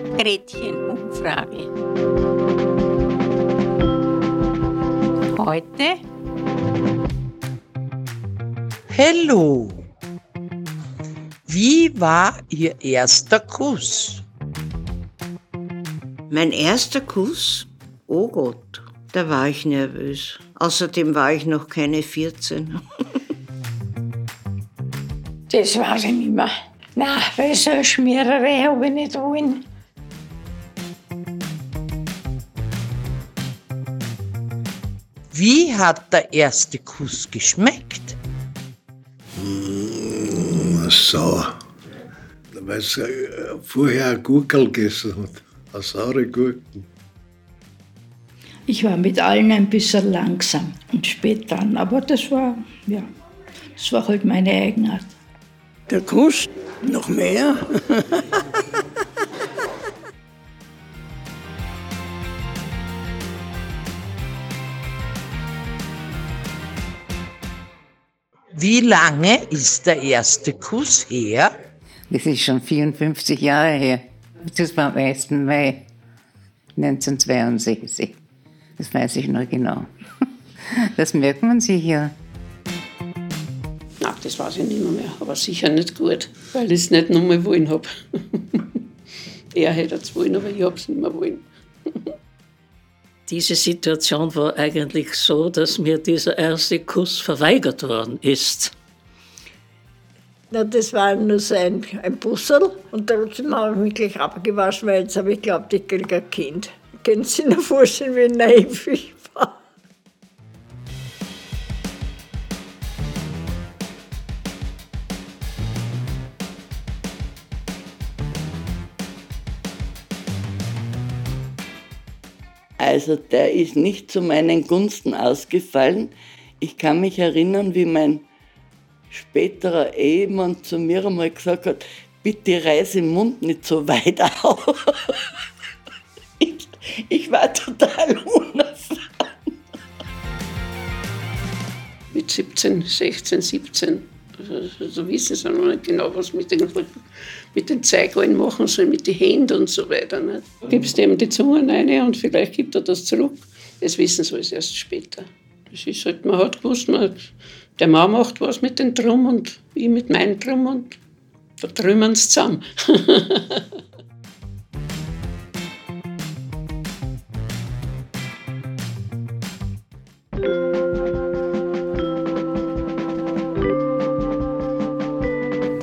Gretchenumfrage. Heute. Hallo. Wie war Ihr erster Kuss? Mein erster Kuss? Oh Gott, da war ich nervös. Außerdem war ich noch keine 14. das war ich nicht mehr. Na, welche Schmiererei habe ich nicht wollen. Wie hat der erste Kuss geschmeckt? So. Weil sie äh, vorher ein Gurkel gegessen hat. Eine saure Gurken. Ich war mit allen ein bisschen langsam und spät dran, aber das war, ja, das war halt meine Eigenart. Der Kuss, noch mehr. Wie lange ist der erste Kuss her? Das ist schon 54 Jahre her. Das war am 1. Mai 1962. Das weiß ich noch genau. Das merkt man sich ja. Nein, das weiß ich nicht mehr, aber sicher nicht gut, weil ich es nicht nochmal wollen habe. er hätte es wollen, aber ich habe es nicht mehr wollen. Diese Situation war eigentlich so, dass mir dieser erste Kuss verweigert worden ist. Na, das war nur so ein, ein Bussel und trotzdem habe ich mich gleich abgewaschen, weil jetzt habe ich geglaubt, ich kriege ein Kind. Können Sie sich noch vorstellen, wie naiv ich Also der ist nicht zu meinen Gunsten ausgefallen. Ich kann mich erinnern, wie mein späterer Ehemann zu mir einmal gesagt hat, bitte reiß den Mund nicht so weit auf. Ich, ich war total unerfahren. Mit 17, 16, 17. So wissen sie noch nicht genau, was mit den, mit den Zeigeln machen sollen, mit den Händen und so weiter. Nicht? Gibst ihm die Zunge rein und vielleicht gibt er das zurück. Das wissen sie alles erst später. Das ist halt, man hat gewusst, man, der Mann macht was mit dem Drum und ich mit meinem Drum und da trümmern sie zusammen.